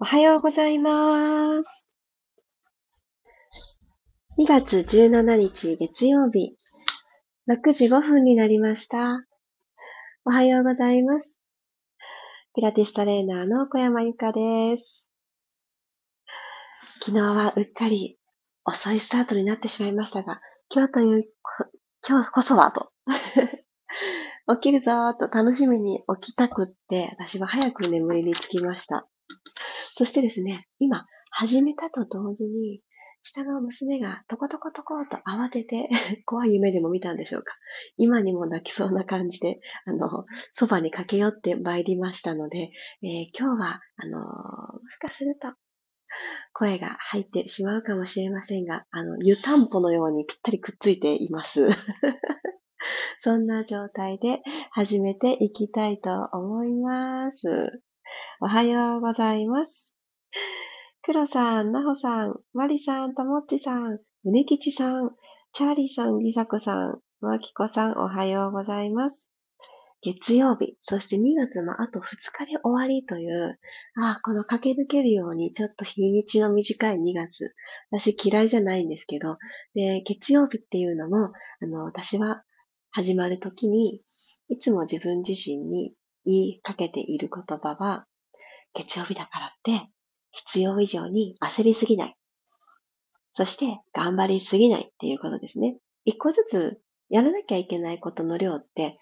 おはようございます。2月17日月曜日、6時5分になりました。おはようございます。ピラティストレーナーの小山由かです。昨日はうっかり遅いスタートになってしまいましたが、今日という、今日こそはと 起きるぞーと楽しみに起きたくって、私は早く眠りにつきました。そしてですね、今、始めたと同時に、下の娘がトコトコトコと慌てて 怖い夢でも見たんでしょうか。今にも泣きそうな感じで、あの、そばに駆け寄って参りましたので、えー、今日は、あのもしかすると、声が入ってしまうかもしれませんが、あの、湯たんぽのようにぴったりくっついています。そんな状態で始めていきたいと思います。おはようございます。黒さん、なほさん、まりさん、ともっちさん、うねきちさん、チャーリーさん、りさこさん、まきこさん、おはようございます。月曜日、そして2月もあと2日で終わりという、ああ、この駆け抜けるようにちょっと日にちの短い2月。私嫌いじゃないんですけど、で、月曜日っていうのも、あの、私は始まるときに、いつも自分自身に言いかけている言葉は、月曜日だからって、必要以上に焦りすぎない。そして、頑張りすぎないっていうことですね。一個ずつやらなきゃいけないことの量って、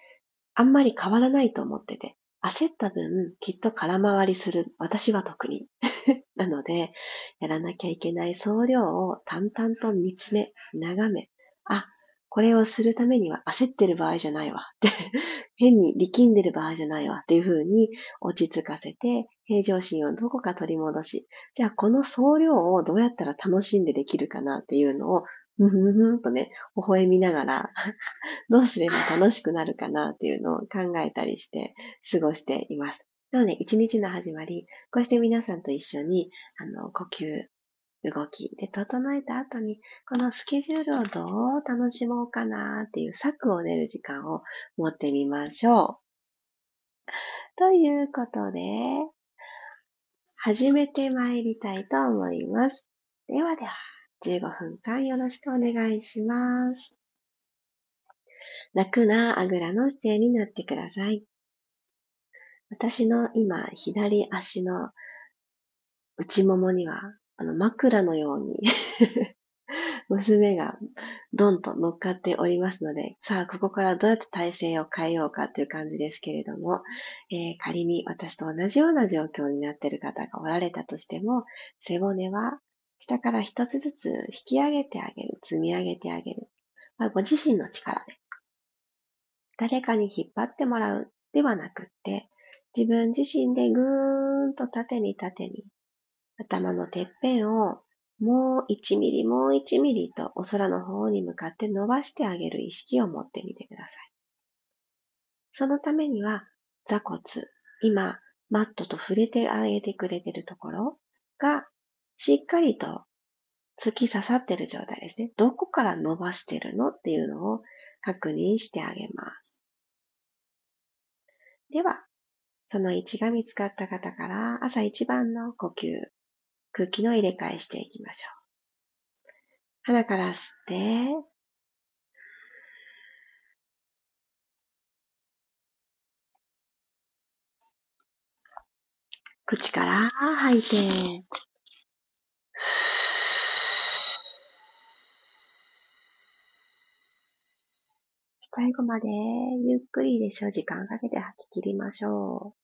あんまり変わらないと思ってて、焦った分、きっと空回りする。私は特に。なので、やらなきゃいけない総量を淡々と見つめ、眺め、あ、これをするためには焦ってる場合じゃないわ。って 変に力んでる場合じゃないわ。っていう風に落ち着かせて、平常心をどこか取り戻し、じゃあこの総量をどうやったら楽しんでできるかな？っていうのを、ふふふんとね、微笑みながら どうすれば楽しくなるかな？っていうのを考えたりして過ごしています。なので、一日の始まり、こうして皆さんと一緒に、あの、呼吸、動きで整えた後に、このスケジュールをどう楽しもうかなっていう策を練る時間を持ってみましょう。ということで、始めて参りたいと思います。ではでは、15分間よろしくお願いします。楽なあぐらの姿勢になってください。私の今、左足の内ももにはあの、枕のように 娘がドンと乗っかっておりますので、さあ、ここからどうやって体勢を変えようかという感じですけれども、えー、仮に私と同じような状況になっている方がおられたとしても、背骨は下から一つずつ引き上げてあげる、積み上げてあげる。まあ、ご自身の力で。誰かに引っ張ってもらうではなくって、自分自身でぐーんと縦に縦に頭のてっぺんをもう1ミリもう1ミリとお空の方に向かって伸ばしてあげる意識を持ってみてください。そのためには座骨、今マットと触れてあげてくれてるところがしっかりと突き刺さってる状態ですね。どこから伸ばしてるのっていうのを確認してあげます。では、その位置が見つかった方から朝一番の呼吸空気の入れ替えしていきましょう。鼻から吸って、口から吐いて、最後までゆっくりでしょ、時間かけて吐き切りましょう。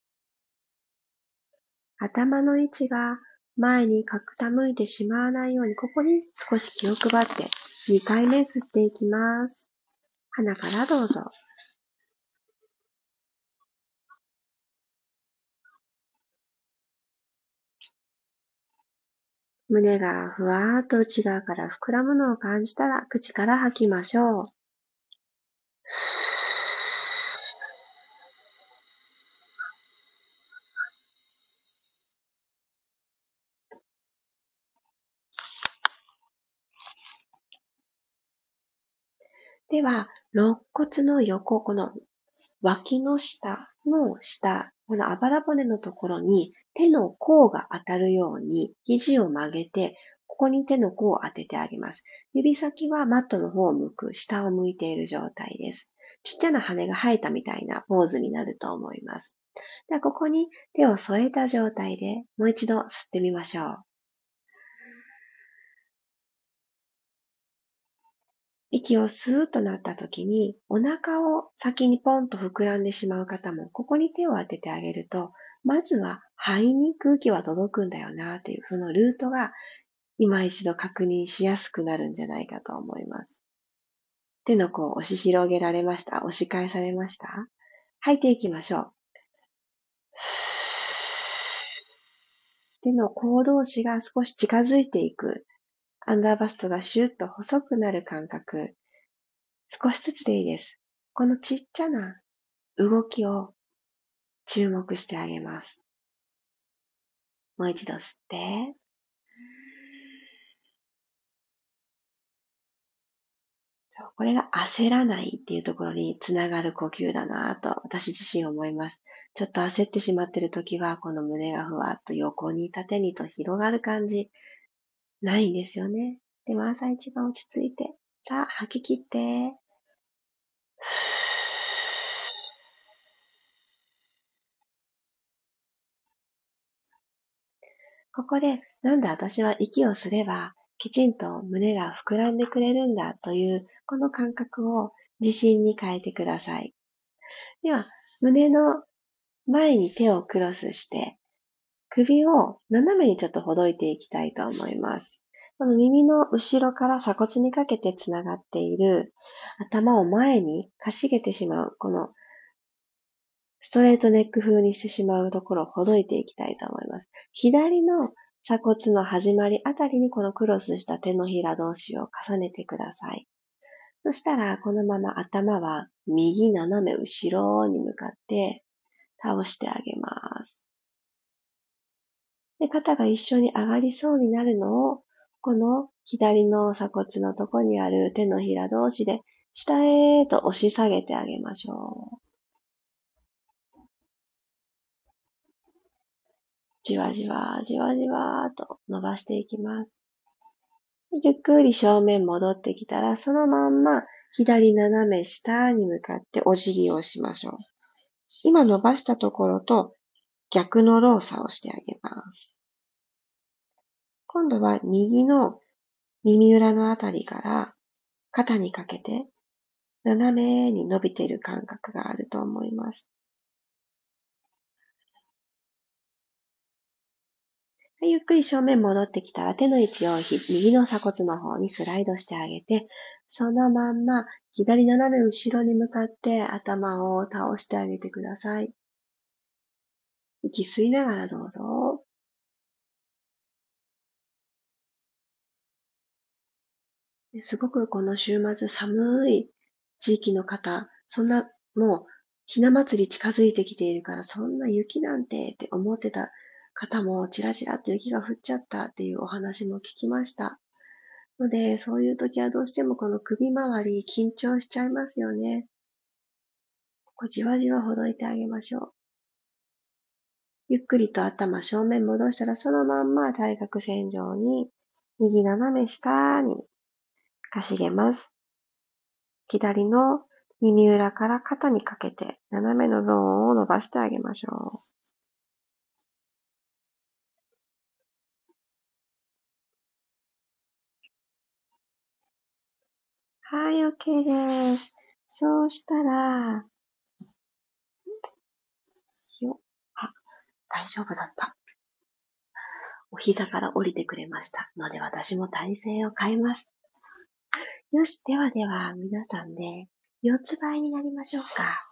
頭の位置が前に傾いてしまわないように、ここに少し気を配って、2回目吸っていきます。鼻からどうぞ。胸がふわーっと内側から膨らむのを感じたら、口から吐きましょう。では、肋骨の横、この脇の下の下、このあばら骨のところに手の甲が当たるように肘を曲げて、ここに手の甲を当ててあげます。指先はマットの方を向く、下を向いている状態です。ちっちゃな羽が生えたみたいなポーズになると思います。では、ここに手を添えた状態でもう一度吸ってみましょう。息をスーッとなった時に、お腹を先にポンと膨らんでしまう方も、ここに手を当ててあげると、まずは肺に空気は届くんだよなという、そのルートが今一度確認しやすくなるんじゃないかと思います。手の甲を押し広げられました押し返されました吐いていきましょう。手の甲同士が少し近づいていく。アンダーバストがシュッと細くなる感覚。少しずつでいいです。このちっちゃな動きを注目してあげます。もう一度吸って。これが焦らないっていうところにつながる呼吸だなぁと私自身思います。ちょっと焦ってしまっている時は、この胸がふわっと横に縦にと広がる感じ、ないんですよね。でも朝一番落ち着いて、さあ吐き切って、ここで、なんだ私は息をすれば、きちんと胸が膨らんでくれるんだという、この感覚を自信に変えてください。では、胸の前に手をクロスして、首を斜めにちょっとほどいていきたいと思います。この耳の後ろから鎖骨にかけてつながっている頭を前にかしげてしまう、このストレートネック風にしてしまうところをほどいていきたいと思います。左の鎖骨の始まりあたりにこのクロスした手のひら同士を重ねてください。そしたら、このまま頭は右斜め後ろに向かって倒してあげます。で、肩が一緒に上がりそうになるのを、この左の鎖骨のとこにある手のひら同士で下へと押し下げてあげましょう。じわじわ、じわじわと伸ばしていきます。ゆっくり正面戻ってきたら、そのまんま左斜め下に向かってお辞儀をしましょう。今伸ばしたところと逆の動作をしてあげます。今度は右の耳裏のあたりから肩にかけて斜めに伸びている感覚があると思います。ゆっくり正面戻ってきたら手の位置を右の鎖骨の方にスライドしてあげて、そのまんま左斜め後ろに向かって頭を倒してあげてください。息吸いながらどうぞ。すごくこの週末寒い地域の方、そんなもうひな祭り近づいてきているからそんな雪なんてって思ってた方もちらちらっと雪が降っちゃったっていうお話も聞きました。ので、そういう時はどうしてもこの首周り緊張しちゃいますよね。ここじわじわほどいてあげましょう。ゆっくりと頭正面戻したらそのまんま対角線上に右斜め下にかしげます。左の耳裏から肩にかけて斜めのゾーンを伸ばしてあげましょう。はい、OK です。そうしたら、よ、あ、大丈夫だった。お膝から降りてくれましたので私も体勢を変えます。よし、ではでは皆さんで四つ倍になりましょうか。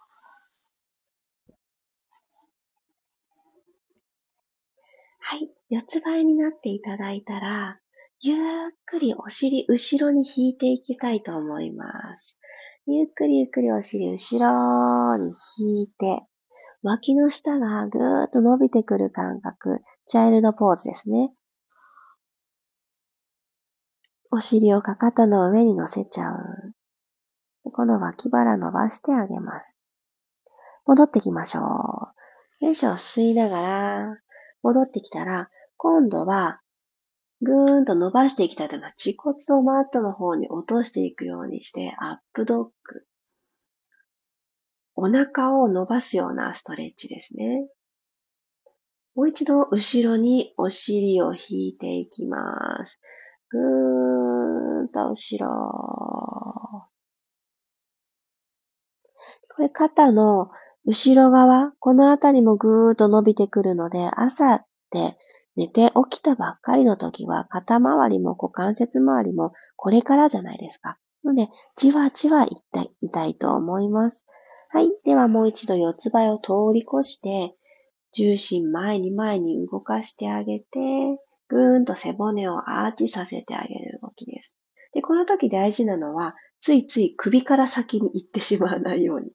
はい、四つ倍になっていただいたら、ゆっくりお尻後ろに引いていきたいと思います。ゆっくりゆっくりお尻後ろに引いて、脇の下がぐーっと伸びてくる感覚、チャイルドポーズですね。お尻をかかとの上に乗せちゃう。この脇腹伸ばしてあげます。戻ってきましょう。よいしょ、吸いながら、戻ってきたら、今度は、ぐーんと伸ばしていきたいと思います。恥骨をマットの方に落としていくようにして、アップドッグ。お腹を伸ばすようなストレッチですね。もう一度後ろにお尻を引いていきます。ぐーんと後ろ。これ肩の後ろ側、このあたりもぐーっと伸びてくるので、朝って寝て起きたばっかりの時は肩周りも股関節周りもこれからじゃないですか。ので、じわじわ痛い痛いと思います。はい。ではもう一度四つ倍を通り越して、重心前に前に動かしてあげて、ぐーんと背骨をアーチさせてあげる動きです。で、この時大事なのは、ついつい首から先に行ってしまわないように。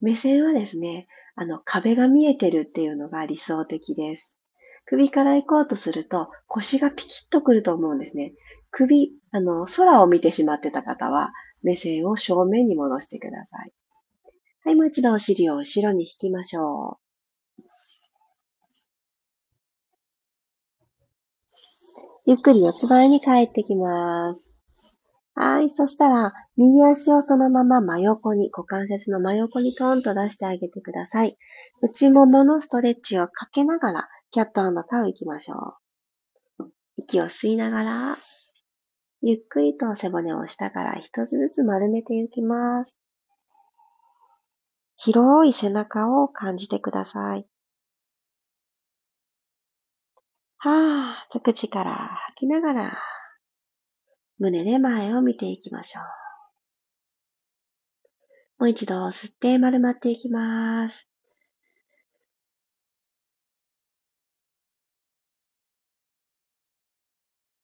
目線はですね、あの、壁が見えてるっていうのが理想的です。首から行こうとすると腰がピキッとくると思うんですね。首、あの、空を見てしまってた方は目線を正面に戻してください。はい、もう一度お尻を後ろに引きましょう。ゆっくり四つ前に帰ってきます。はい。そしたら、右足をそのまま真横に、股関節の真横にトーンと出してあげてください。内もものストレッチをかけながら、キャットカウ行きましょう。息を吸いながら、ゆっくりと背骨を下から一つずつ丸めていきます。広い背中を感じてください。はぁ、口から吐きながら、胸で前を見ていきましょう。もう一度吸って丸まっていきます。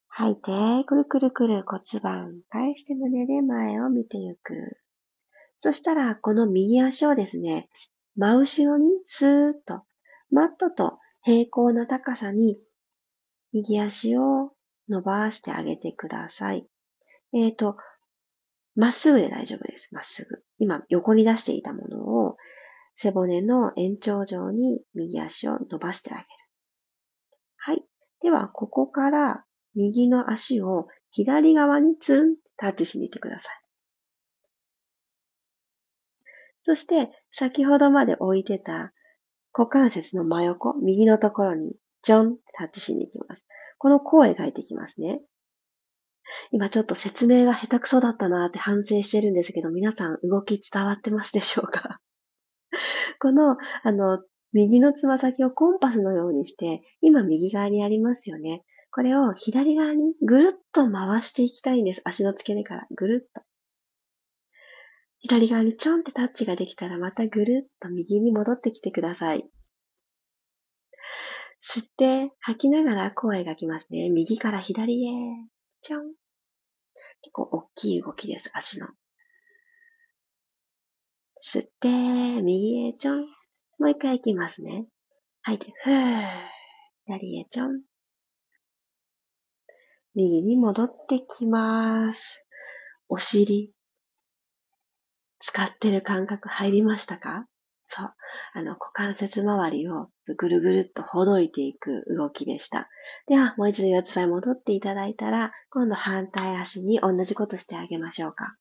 吐いて、くるくるくる骨盤返して胸で前を見ていく。そしたら、この右足をですね、真後ろにスーッと、マットと平行な高さに、右足を伸ばしてあげてください。えっ、ー、と、まっすぐで大丈夫です。まっすぐ。今、横に出していたものを、背骨の延長上に右足を伸ばしてあげる。はい。では、ここから右の足を左側にツンタッチしに行ってください。そして、先ほどまで置いてた股関節の真横、右のところにジョンってタッチしに行きます。この弧を描いていきますね。今ちょっと説明が下手くそだったなって反省してるんですけど、皆さん動き伝わってますでしょうか？この、あの、右のつま先をコンパスのようにして、今右側にありますよね。これを左側にぐるっと回していきたいんです。足の付け根からぐるっと。左側にちょんってタッチができたらまたぐるっと右に戻ってきてください。吸って吐きながら声がきますね。右から左へ。ちょん。結構大きい動きです、足の。吸って、右へちょん。もう一回行きますね。吐いて、ふー。左へちょん。右に戻ってきます。お尻、使ってる感覚入りましたか？そう。あの、股関節周りをぐるぐるっとほどいていく動きでした。では、もう一度四つ倍戻っていただいたら、今度反対足に同じことしてあげましょうか。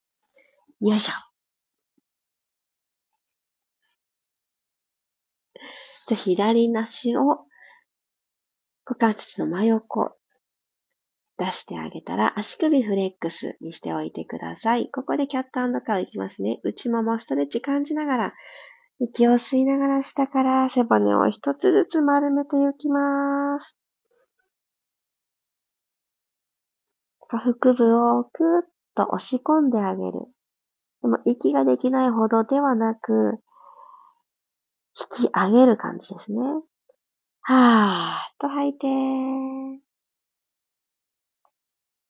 よいしょ。じゃ、左足を股関節の真横、出してあげたら、足首フレックスにしておいてください。ここでキャットカウいきますね。内ももストレッチ感じながら、息を吸いながら下から背骨を一つずつ丸めていきます。下腹部をくーっと押し込んであげる。でも息ができないほどではなく、引き上げる感じですね。はーっと吐いて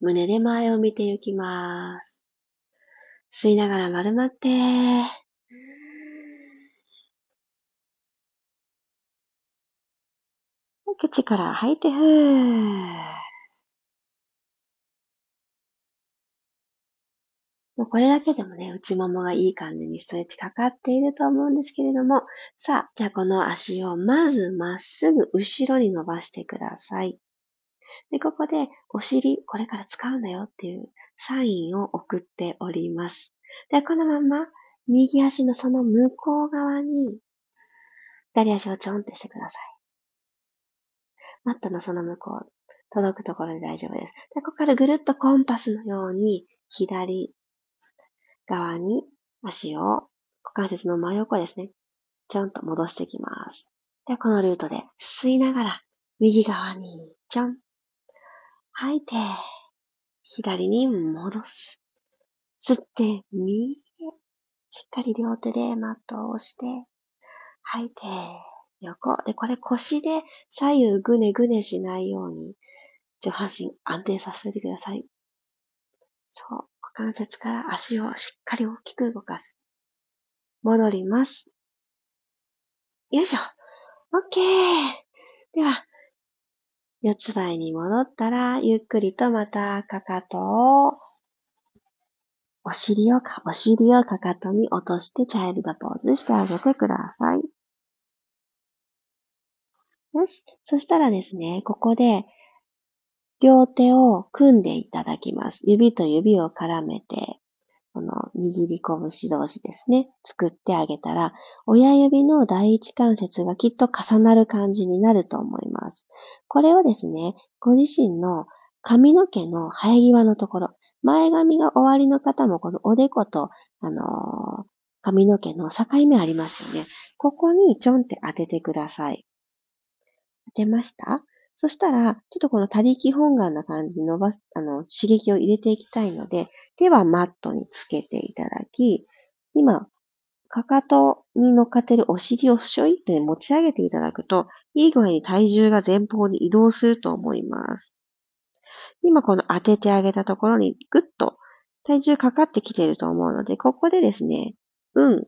胸で前を見ていきます。吸いながら丸まって、口から吐いて、ふー。もうこれだけでもね、内ももがいい感じにストレッチかかっていると思うんですけれども、さあ、じゃあこの足をまずまっすぐ後ろに伸ばしてください。で、ここでお尻、これから使うんだよっていうサインを送っております。で、このまま右足のその向こう側に左足をちょんってしてください。マットのその向こう、届くところで大丈夫です。で、ここからぐるっとコンパスのように左側に足を股関節の真横ですね。ちょんと戻していきます。で、このルートで吸いながら右側にちょん。吐いて、左に戻す。吸って、右へ。しっかり両手でマットを押して、吐いて、横。で、これ腰で左右ぐねぐねしないように、上半身安定させてください。そう。股関節から足をしっかり大きく動かす。戻ります。よいしょ。OK! では、四つ倍に戻ったら、ゆっくりとまたかかとを、お尻をか、お尻をかかとに落としてチャイルドポーズしてあげてください。よし。そしたらですね、ここで、両手を組んでいただきます。指と指を絡めて、この握り拳同士ですね、作ってあげたら、親指の第一関節がきっと重なる感じになると思います。これをですね、ご自身の髪の毛の生え際のところ、前髪が終わりの方もこのおでこと、あのー、髪の毛の境目ありますよね。ここにちょんって当ててください。当てました？そしたら、ちょっとこの他力本願な感じに伸ばす、あの、刺激を入れていきたいので、手はマットにつけていただき、今、かかとに乗っかってるお尻をふしょいって持ち上げていただくと、いい具合に体重が前方に移動すると思います。今この当ててあげたところにぐっと体重かかってきていると思うので、ここでですね、うん、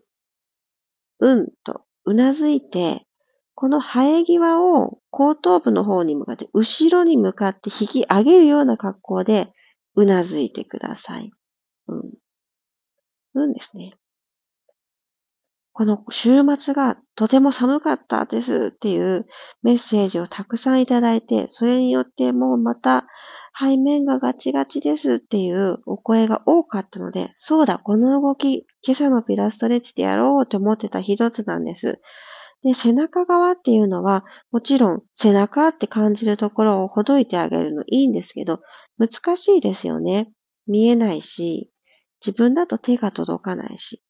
うんとうなずいて、この生え際を後頭部の方に向かって、後ろに向かって引き上げるような格好で、うなずいてください。うん。うんですね。この週末がとても寒かったですっていうメッセージをたくさんいただいて、それによってもうまた背面がガチガチですっていうお声が多かったので、そうだ、この動き、今朝のピラストレッチでやろうと思ってた一つなんです。で、背中側っていうのは、もちろん背中って感じるところをほどいてあげるのいいんですけど、難しいですよね。見えないし、自分だと手が届かないし。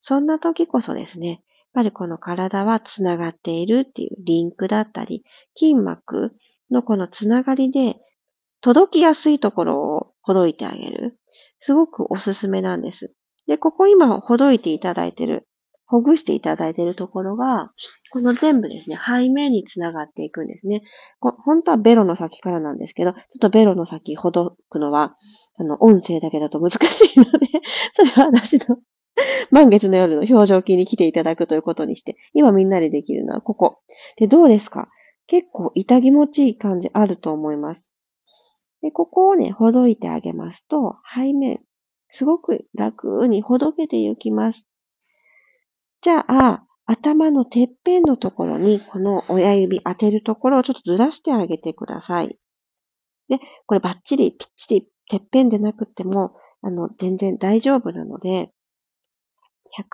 そんな時こそですね、やっぱりこの体はつながっているっていうリンクだったり、筋膜のこのつながりで届きやすいところをほどいてあげる。すごくおすすめなんです。で、ここ今ほどいていただいているほぐしていただいているところが、この全部ですね、背面につながっていくんですね。本当はベロの先からなんですけど、ちょっとベロの先ほどくのは、あの、音声だけだと難しいので、それは私の満月の夜の表情筋に来ていただくということにして、今みんなでできるのはここ。で、どうですか？結構痛気持ちいい感じあると思います。で、ここをね、ほどいてあげますと、背面、すごく楽にほどけていきます。じゃあ、頭のてっぺんのところに、この親指当てるところをちょっとずらしてあげてください。で、これバッチリ、ぴっちり、てっぺんでなくても、あの、全然大丈夫なので、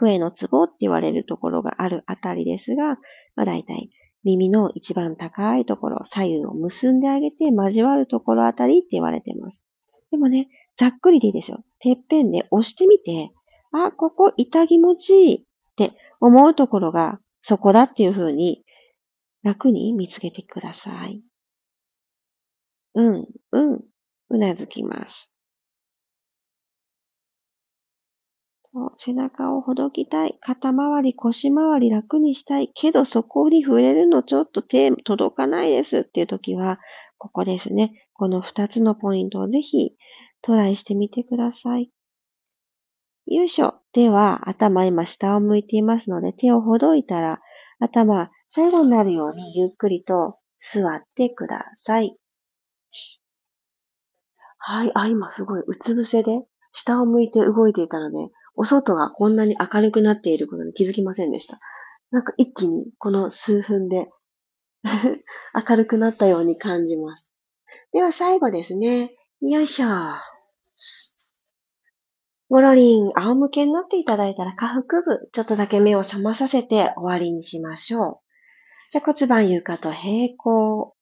100円のツボって言われるところがあるあたりですが、まあ大体耳の一番高いところ、左右を結んであげて交わるところあたりって言われてます。でもね、ざっくりでいいですよ。てっぺんで押してみて、あ、ここ痛気持ちいい。って思うところがそこだっていうふうに楽に見つけてください。うん、うん、うなずきます。背中をほどきたい。肩周り、腰周り楽にしたい。けどそこに触れるのちょっと手届かないですっていう時は、ここですね。この二つのポイントをぜひトライしてみてください。よいしょ。では、頭今下を向いていますので、手をほどいたら、頭、最後になるようにゆっくりと座ってください。はい。あ、今すごい、うつ伏せで下を向いて動いていたので、お外がこんなに明るくなっていることに気づきませんでした。なんか一気にこの数分で 明るくなったように感じます。では最後ですね。よいしょ。ゴロリン、仰向けになっていただいたら下腹部、ちょっとだけ目を覚まさせて終わりにしましょう。じゃ骨盤床と平行。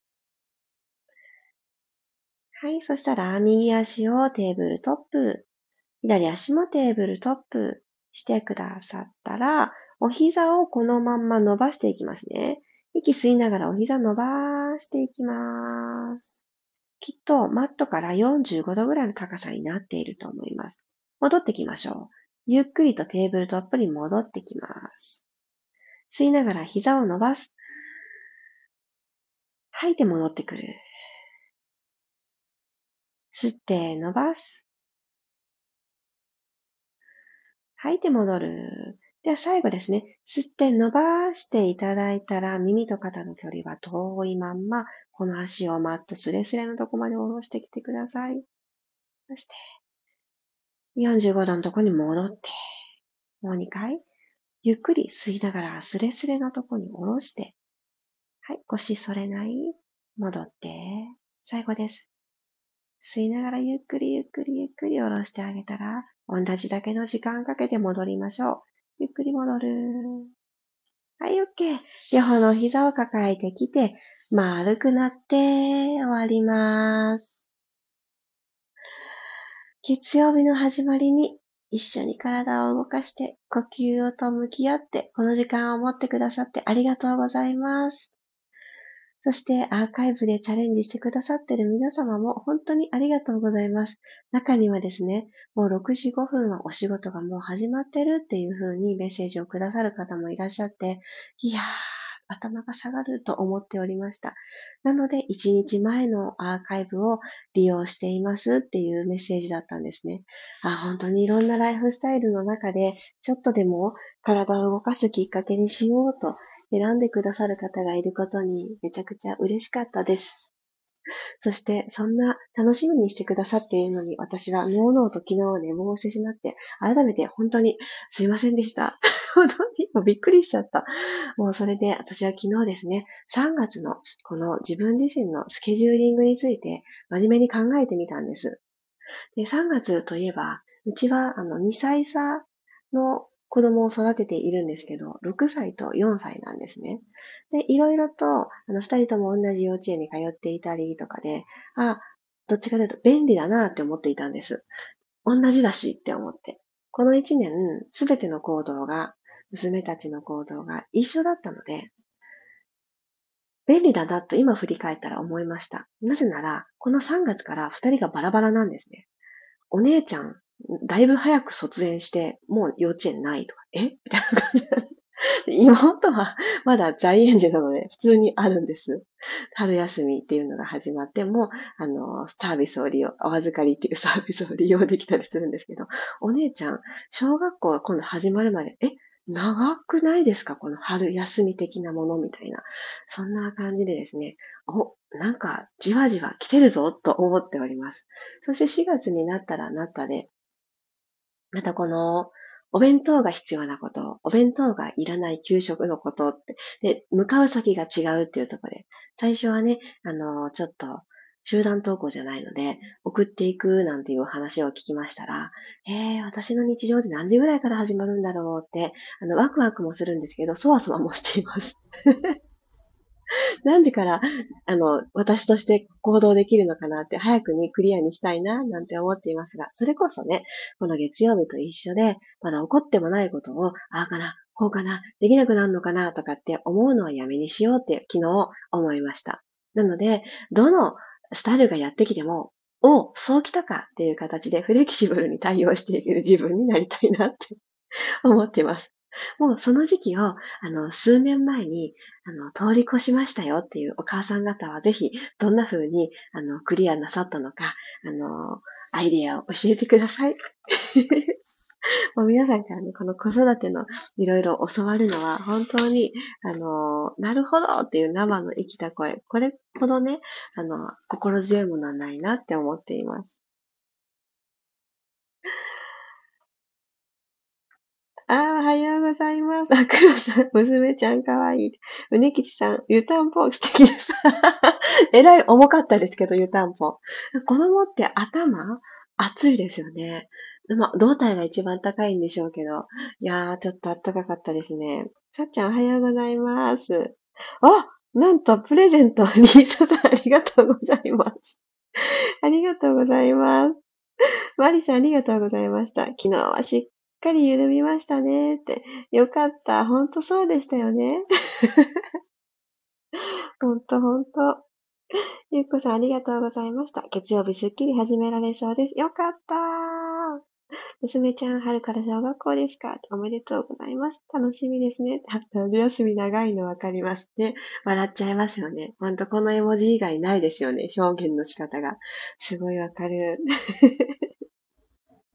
はい。そしたら、右足をテーブルトップ、左足もテーブルトップしてくださったら、お膝をこのまんま伸ばしていきますね。息吸いながらお膝伸ばしていきます。きっとマットから45度ぐらいの高さになっていると思います。戻ってきましょう。ゆっくりとテーブルトップに戻ってきます。吸いながら膝を伸ばす。吐いて戻ってくる。吸って伸ばす。吐いて戻る。では最後ですね。吸って伸ばしていただいたら耳と肩の距離は遠いまんま、この足をマットスレスレのとこまで下ろしてきてください。そして、45度のとこに戻って、もう2回、ゆっくり吸いながらスレスレのとこに下ろして、はい、腰反れない。戻って、最後です。吸いながらゆっくりゆっくりゆっくり下ろしてあげたら、同じだけの時間かけて戻りましょう。ゆっくり戻る。はい、OK。両方の膝を抱えてきて、丸くなって終わります。月曜日の始まりに一緒に体を動かして呼吸をと向き合ってこの時間を持ってくださってありがとうございます。そしてアーカイブでチャレンジしてくださってる皆様も本当にありがとうございます。中にはですね、もう6時5分はお仕事がもう始まってるっていう風にメッセージをくださる方もいらっしゃって、いやー、頭が下がると思っておりました。なので、1日前のアーカイブを利用していますっていうメッセージだったんですね。あ、本当にいろんなライフスタイルの中で、ちょっとでも体を動かすきっかけにしようと選んでくださる方がいることにめちゃくちゃ嬉しかったです。そして、そんな楽しみにしてくださっているのに、私はノーノーと昨日は寝坊してしまって、改めて本当にすいませんでした。本当にもうびっくりしちゃった。もうそれで私は昨日ですね、3月のこの自分自身のスケジューリングについて真面目に考えてみたんです。で、3月といえば、うちはあの2歳差の子供を育てているんですけど、6歳と4歳なんですね。で、いろいろと、あの、二人とも同じ幼稚園に通っていたりとかで、あ、どっちかというと便利だなって思っていたんです。同じだしって思って。この一年、すべての行動が、娘たちの行動が一緒だったので、便利だなと今振り返ったら思いました。なぜなら、この3月から二人がバラバラなんですね。お姉ちゃんだいぶ早く卒園して、もう幼稚園ないとか、え？みたいな感じ妹はまだ在園児なので普通にあるんです。春休みっていうのが始まっても、あの、サービスを利用、お預かりっていうサービスを利用できたりするんですけど、お姉ちゃん、小学校が今度始まるまで、え、長くないですか？この春休み的なものみたいな。そんな感じでですね、お、なんかじわじわ来てるぞと思っております。そして4月になったらなったで、またこの、お弁当が必要なこと、お弁当がいらない給食のことって、で、向かう先が違うっていうところで、最初はね、あの、ちょっと、集団登校じゃないので、送っていくなんていう話を聞きましたら、えー、私の日常って何時ぐらいから始まるんだろうって、あの、ワクワクもするんですけど、そわそわもしています。何時から、あの、私として行動できるのかなって、早くにクリアにしたいな、なんて思っていますが、それこそね、この月曜日と一緒で、まだ起こってもないことを、ああかな、こうかな、できなくなるのかな、とかって思うのはやめにしようって昨日思いました。なので、どのスタイルがやってきても、おそうきたかっていう形でフレキシブルに対応していける自分になりたいなって思っています。もうその時期を、あの、数年前に、あの、通り越しましたよっていうお母さん方はぜひ、どんな風に、あの、クリアなさったのか、あの、アイディアを教えてください。もう皆さんからね、この子育てのいろいろ教わるのは、本当に、あの、なるほどっていう生の生きた声、これほどね、あの、心強いものはないなって思っています。あ、おはようございます。あ、黒さん、娘ちゃんかわいい。うねきちさん、湯たんぽ素敵です。えらい重かったですけど、湯たんぽ。子供って頭熱いですよね。まあ、胴体が一番高いんでしょうけど。いやー、ちょっと暖かかったですね。さっちゃん、おはようございます。あなんと、プレゼント、リーサさん、ありがとうございます。ありがとうございます。マリさん、ありがとうございました。昨日はしっかり緩みましたねって。よかった。ほんとそうでしたよね。ほんとほんと。ゆっこさん、ありがとうございました。月曜日すっきり始められそうです。よかった娘ちゃん、春から小学校ですかおめでとうございます。楽しみですね。春休み長いのわかりますね。笑っちゃいますよね。ほんとこの絵文字以外ないですよね。表現の仕方が。すごいわかる。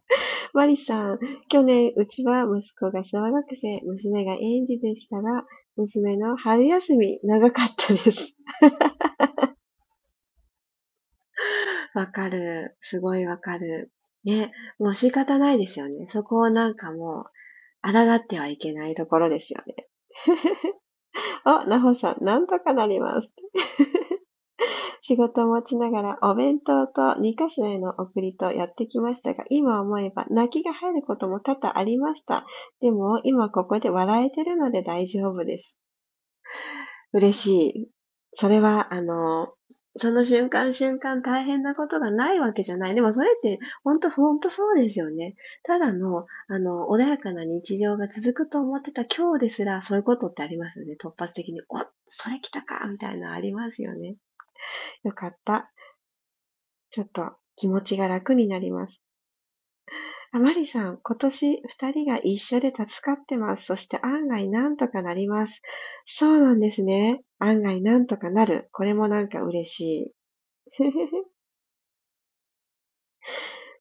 マリさん、去年、うちは息子が小学生、娘が園児でしたが、娘の春休み長かったです。わかる。すごいわかる。ね、もう仕方ないですよね。そこをなんかもう、抗ってはいけないところですよね。お、なほさん、なんとかなります。仕事を持ちながらお弁当と2カ所への送りとやってきましたが、今思えば泣きが入ることも多々ありました。でも今ここで笑えてるので大丈夫です。嬉しい。それは、あの、その瞬間瞬間大変なことがないわけじゃない。でもそれって、ほんと、ほんとそうですよね。ただの、あの、穏やかな日常が続くと思ってた今日ですら、そういうことってありますよね。突発的に、おそれ来たかみたいなのありますよね。よかった。ちょっと気持ちが楽になります。あまりさん、今年二人が一緒で助かってます。そして案外なんとかなります。そうなんですね。案外なんとかなる。これもなんか嬉しい。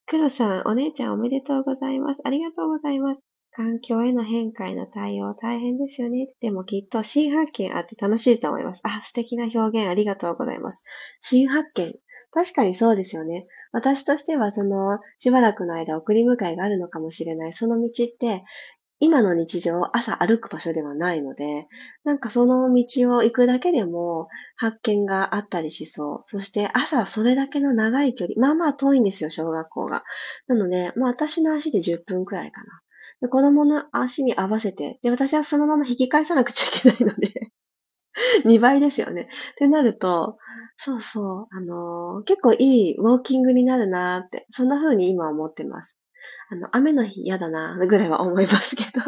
黒さん、お姉ちゃんおめでとうございます。ありがとうございます。環境への変化への対応大変ですよね。でもきっと新発見あって楽しいと思います。あ、素敵な表現ありがとうございます。新発見。確かにそうですよね。私としては、その、しばらくの間送り迎えがあるのかもしれない。その道って、今の日常、朝歩く場所ではないので、なんかその道を行くだけでも発見があったりしそう。そして朝それだけの長い距離、まあまあ遠いんですよ、小学校が。なので、まあ私の足で10分くらいかな。で子供の足に合わせて、で、私はそのまま引き返さなくちゃいけないので 2倍ですよね。ってなると、そうそう、あのー、結構いいウォーキングになるなーって、そんな風に今思ってます。あの、雨の日嫌だなぐらいは思いますけど。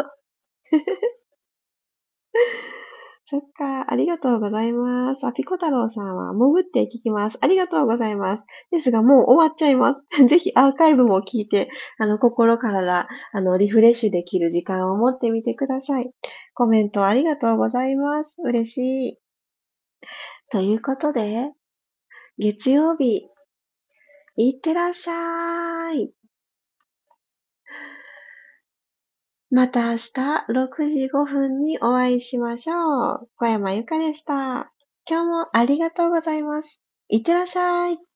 そっか、ありがとうございます。あ、ピコ太郎さんは潜って聞きます。ありがとうございます。ですが、もう終わっちゃいます。ぜひアーカイブも聞いて、あの、心からあの、リフレッシュできる時間を持ってみてください。コメントありがとうございます。嬉しい。ということで、月曜日、いってらっしゃい。また明日6時5分にお会いしましょう。小山ゆかでした。今日もありがとうございます。いってらっしゃい。